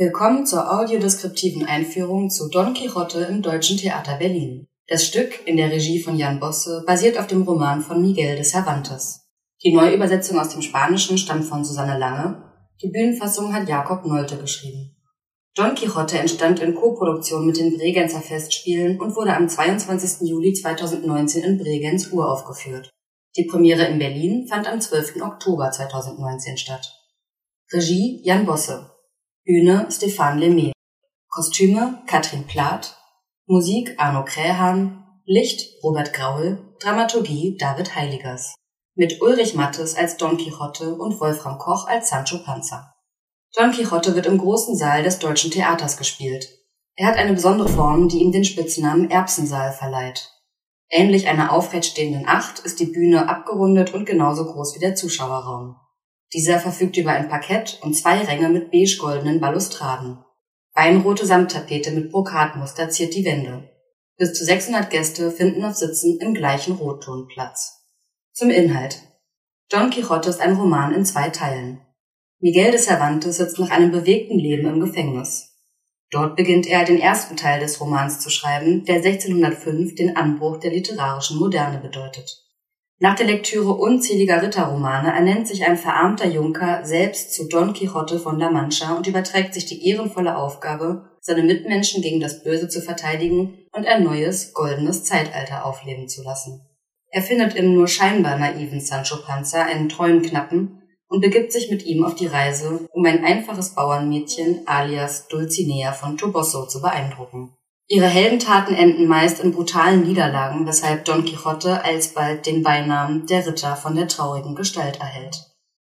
Willkommen zur audiodeskriptiven Einführung zu Don Quixote im Deutschen Theater Berlin. Das Stück in der Regie von Jan Bosse basiert auf dem Roman von Miguel de Cervantes. Die Neuübersetzung aus dem Spanischen stammt von Susanne Lange, die Bühnenfassung hat Jakob Nolte geschrieben. Don Quixote entstand in Koproduktion mit den Bregenzer Festspielen und wurde am 22. Juli 2019 in Bregenz uraufgeführt. Die Premiere in Berlin fand am 12. Oktober 2019 statt. Regie Jan Bosse Bühne Stefan Lemay. Kostüme Katrin Plath. Musik Arno Krähan. Licht Robert Graul. Dramaturgie David Heiligers. Mit Ulrich Mattes als Don Quixote und Wolfram Koch als Sancho Panza. Don Quixote wird im großen Saal des Deutschen Theaters gespielt. Er hat eine besondere Form, die ihm den Spitznamen Erbsensaal verleiht. Ähnlich einer aufrecht stehenden Acht ist die Bühne abgerundet und genauso groß wie der Zuschauerraum. Dieser verfügt über ein Parkett und zwei Ränge mit beige-goldenen Balustraden. Weinrote Samttapete mit Brokatmuster ziert die Wände. Bis zu 600 Gäste finden auf Sitzen im gleichen Rotton Platz. Zum Inhalt. Don Quixote ist ein Roman in zwei Teilen. Miguel de Cervantes sitzt nach einem bewegten Leben im Gefängnis. Dort beginnt er, den ersten Teil des Romans zu schreiben, der 1605 den Anbruch der literarischen Moderne bedeutet. Nach der Lektüre unzähliger Ritterromane ernennt sich ein verarmter Junker selbst zu Don Quixote von La Mancha und überträgt sich die ehrenvolle Aufgabe, seine Mitmenschen gegen das Böse zu verteidigen und ein neues, goldenes Zeitalter aufleben zu lassen. Er findet im nur scheinbar naiven Sancho Panza einen treuen Knappen und begibt sich mit ihm auf die Reise, um ein einfaches Bauernmädchen alias Dulcinea von Toboso zu beeindrucken. Ihre Heldentaten enden meist in brutalen Niederlagen, weshalb Don Quixote alsbald den Beinamen der Ritter von der traurigen Gestalt erhält.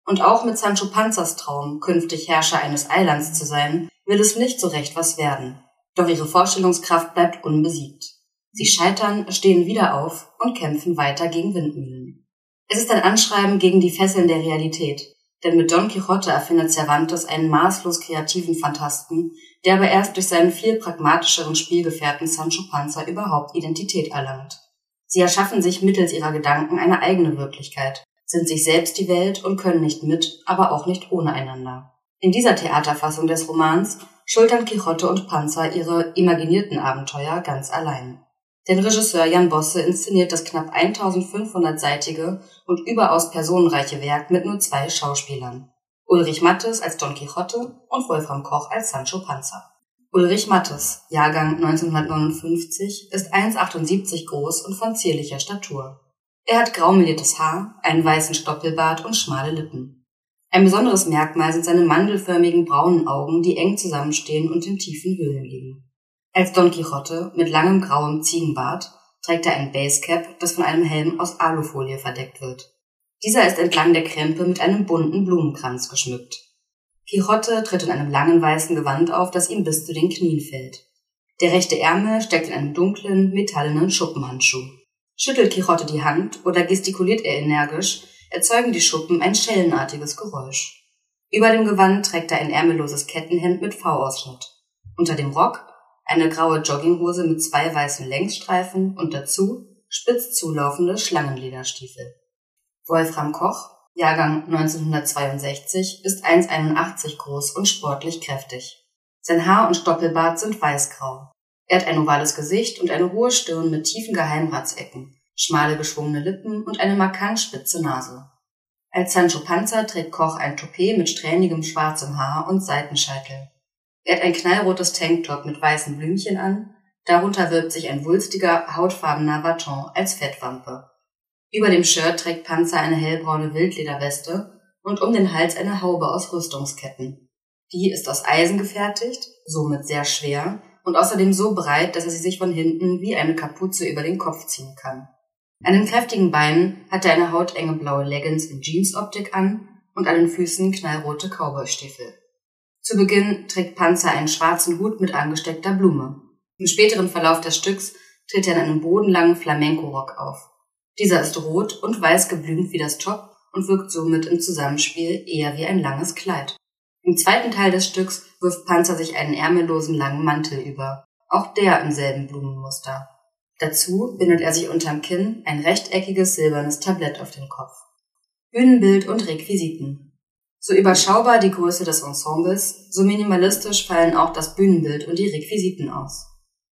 Und auch mit Sancho Panzas Traum, künftig Herrscher eines Eilands zu sein, will es nicht so recht was werden. Doch ihre Vorstellungskraft bleibt unbesiegt. Sie scheitern, stehen wieder auf und kämpfen weiter gegen Windmühlen. Es ist ein Anschreiben gegen die Fesseln der Realität, denn mit Don Quixote erfindet Cervantes einen maßlos kreativen Fantasten, der aber erst durch seinen viel pragmatischeren Spielgefährten Sancho Panza überhaupt Identität erlangt. Sie erschaffen sich mittels ihrer Gedanken eine eigene Wirklichkeit, sind sich selbst die Welt und können nicht mit, aber auch nicht ohne einander. In dieser Theaterfassung des Romans schultern Quixote und Panzer ihre imaginierten Abenteuer ganz allein. Denn Regisseur Jan Bosse inszeniert das knapp 1500-seitige und überaus personenreiche Werk mit nur zwei Schauspielern. Ulrich Mattes als Don Quixote und Wolfram Koch als Sancho Panza. Ulrich Mattes, Jahrgang 1959, ist 1,78 groß und von zierlicher Statur. Er hat graumeliertes Haar, einen weißen Stoppelbart und schmale Lippen. Ein besonderes Merkmal sind seine mandelförmigen braunen Augen, die eng zusammenstehen und in tiefen Höhlen liegen. Als Don Quixote mit langem grauem Ziegenbart trägt er ein Basecap, das von einem Helm aus Alufolie verdeckt wird. Dieser ist entlang der Krempe mit einem bunten Blumenkranz geschmückt. Quixote tritt in einem langen weißen Gewand auf, das ihm bis zu den Knien fällt. Der rechte Ärmel steckt in einem dunklen, metallenen Schuppenhandschuh. Schüttelt Quixote die Hand oder gestikuliert er energisch, erzeugen die Schuppen ein schellenartiges Geräusch. Über dem Gewand trägt er ein ärmelloses Kettenhemd mit V-Ausschnitt. Unter dem Rock eine graue Jogginghose mit zwei weißen Längsstreifen und dazu spitz zulaufende Schlangenlederstiefel. Wolfram Koch, Jahrgang 1962, ist 1,81 groß und sportlich kräftig. Sein Haar und Stoppelbart sind weißgrau. Er hat ein ovales Gesicht und eine hohe Stirn mit tiefen Geheimratsecken, schmale geschwungene Lippen und eine markant spitze Nase. Als Sancho Panza trägt Koch ein Toupet mit strähnigem schwarzem Haar und Seitenscheitel. Er hat ein knallrotes Tanktop mit weißen Blümchen an, darunter wirbt sich ein wulstiger, hautfarbener Baton als Fettwampe. Über dem Shirt trägt Panzer eine hellbraune Wildlederweste und um den Hals eine Haube aus Rüstungsketten. Die ist aus Eisen gefertigt, somit sehr schwer und außerdem so breit, dass er sie sich von hinten wie eine Kapuze über den Kopf ziehen kann. An den kräftigen Beinen hat er eine hautenge blaue Leggings in Jeansoptik an und an den Füßen knallrote Cowboystiefel. Zu Beginn trägt Panzer einen schwarzen Hut mit angesteckter Blume. Im späteren Verlauf des Stücks tritt er in einem bodenlangen Flamenco-Rock auf. Dieser ist rot und weiß geblümt wie das Top und wirkt somit im Zusammenspiel eher wie ein langes Kleid. Im zweiten Teil des Stücks wirft Panzer sich einen ärmellosen langen Mantel über, auch der im selben Blumenmuster. Dazu bindet er sich unterm Kinn ein rechteckiges silbernes Tablett auf den Kopf. Bühnenbild und Requisiten So überschaubar die Größe des Ensembles, so minimalistisch fallen auch das Bühnenbild und die Requisiten aus.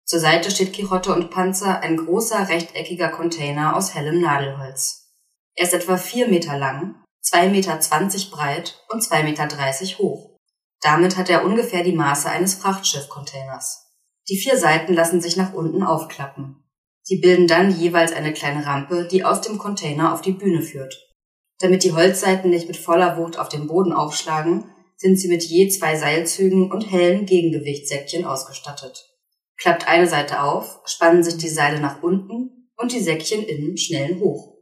Zur Seite steht Quixote und Panzer ein großer rechteckiger Container aus hellem Nadelholz. Er ist etwa vier Meter lang, zwei Meter zwanzig breit und zwei Meter dreißig hoch. Damit hat er ungefähr die Maße eines Frachtschiffcontainers. Die vier Seiten lassen sich nach unten aufklappen. Sie bilden dann jeweils eine kleine Rampe, die aus dem Container auf die Bühne führt. Damit die Holzseiten nicht mit voller Wucht auf den Boden aufschlagen, sind sie mit je zwei Seilzügen und hellen Gegengewichtssäckchen ausgestattet. Klappt eine Seite auf, spannen sich die Seile nach unten und die Säckchen innen schnellen hoch.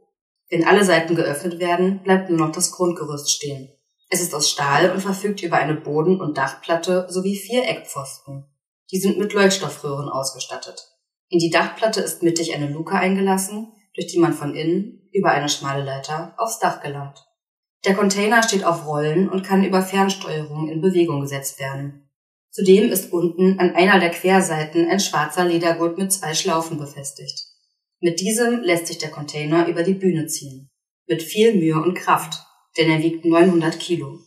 Wenn alle Seiten geöffnet werden, bleibt nur noch das Grundgerüst stehen. Es ist aus Stahl und verfügt über eine Boden- und Dachplatte sowie vier Eckpfosten. Die sind mit Leuchtstoffröhren ausgestattet. In die Dachplatte ist mittig eine Luke eingelassen, durch die man von innen, über eine schmale Leiter, aufs Dach gelangt. Der Container steht auf Rollen und kann über Fernsteuerung in Bewegung gesetzt werden. Zudem ist unten an einer der Querseiten ein schwarzer Ledergurt mit zwei Schlaufen befestigt. Mit diesem lässt sich der Container über die Bühne ziehen. Mit viel Mühe und Kraft, denn er wiegt 900 Kilo.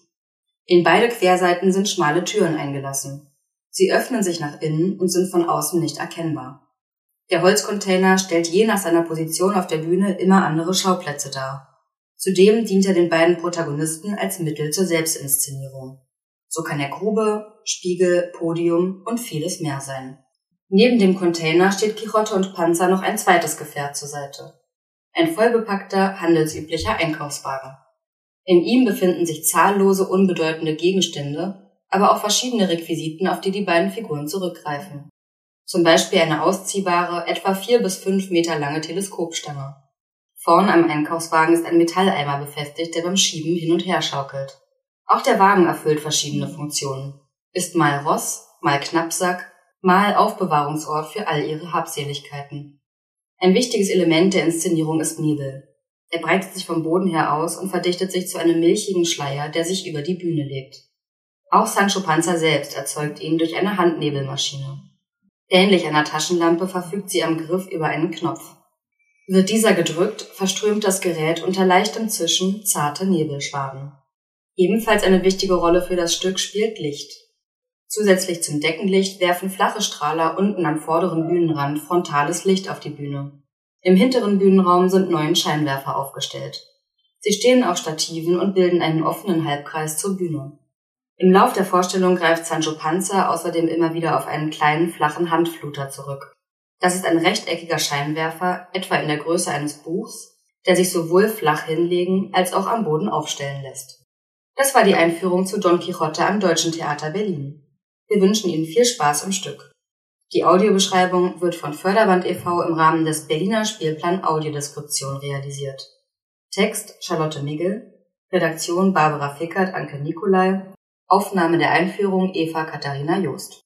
In beide Querseiten sind schmale Türen eingelassen. Sie öffnen sich nach innen und sind von außen nicht erkennbar. Der Holzcontainer stellt je nach seiner Position auf der Bühne immer andere Schauplätze dar. Zudem dient er den beiden Protagonisten als Mittel zur Selbstinszenierung. So kann er Grube, Spiegel, Podium und vieles mehr sein. Neben dem Container steht Quixote und Panzer noch ein zweites Gefährt zur Seite. Ein vollbepackter, handelsüblicher Einkaufswagen. In ihm befinden sich zahllose unbedeutende Gegenstände, aber auch verschiedene Requisiten, auf die die beiden Figuren zurückgreifen zum Beispiel eine ausziehbare, etwa vier bis fünf Meter lange Teleskopstange. Vorn am Einkaufswagen ist ein Metalleimer befestigt, der beim Schieben hin und her schaukelt. Auch der Wagen erfüllt verschiedene Funktionen. Ist mal Ross, mal Knappsack, mal Aufbewahrungsort für all ihre Habseligkeiten. Ein wichtiges Element der Inszenierung ist Nebel. Er breitet sich vom Boden her aus und verdichtet sich zu einem milchigen Schleier, der sich über die Bühne legt. Auch Sancho Panza selbst erzeugt ihn durch eine Handnebelmaschine. Ähnlich einer Taschenlampe verfügt sie am Griff über einen Knopf. Wird dieser gedrückt, verströmt das Gerät unter leichtem Zischen zarte Nebelschwaden. Ebenfalls eine wichtige Rolle für das Stück spielt Licht. Zusätzlich zum Deckenlicht werfen flache Strahler unten am vorderen Bühnenrand frontales Licht auf die Bühne. Im hinteren Bühnenraum sind neun Scheinwerfer aufgestellt. Sie stehen auf Stativen und bilden einen offenen Halbkreis zur Bühne. Im Lauf der Vorstellung greift Sancho Panza außerdem immer wieder auf einen kleinen, flachen Handfluter zurück. Das ist ein rechteckiger Scheinwerfer, etwa in der Größe eines Buchs, der sich sowohl flach hinlegen als auch am Boden aufstellen lässt. Das war die Einführung zu Don Quixote am Deutschen Theater Berlin. Wir wünschen Ihnen viel Spaß im Stück. Die Audiobeschreibung wird von Förderband e.V. im Rahmen des Berliner Spielplan Audiodeskription realisiert. Text Charlotte Migel, Redaktion Barbara Fickert, Anke Nikolai, Aufnahme der Einführung Eva Katharina Joost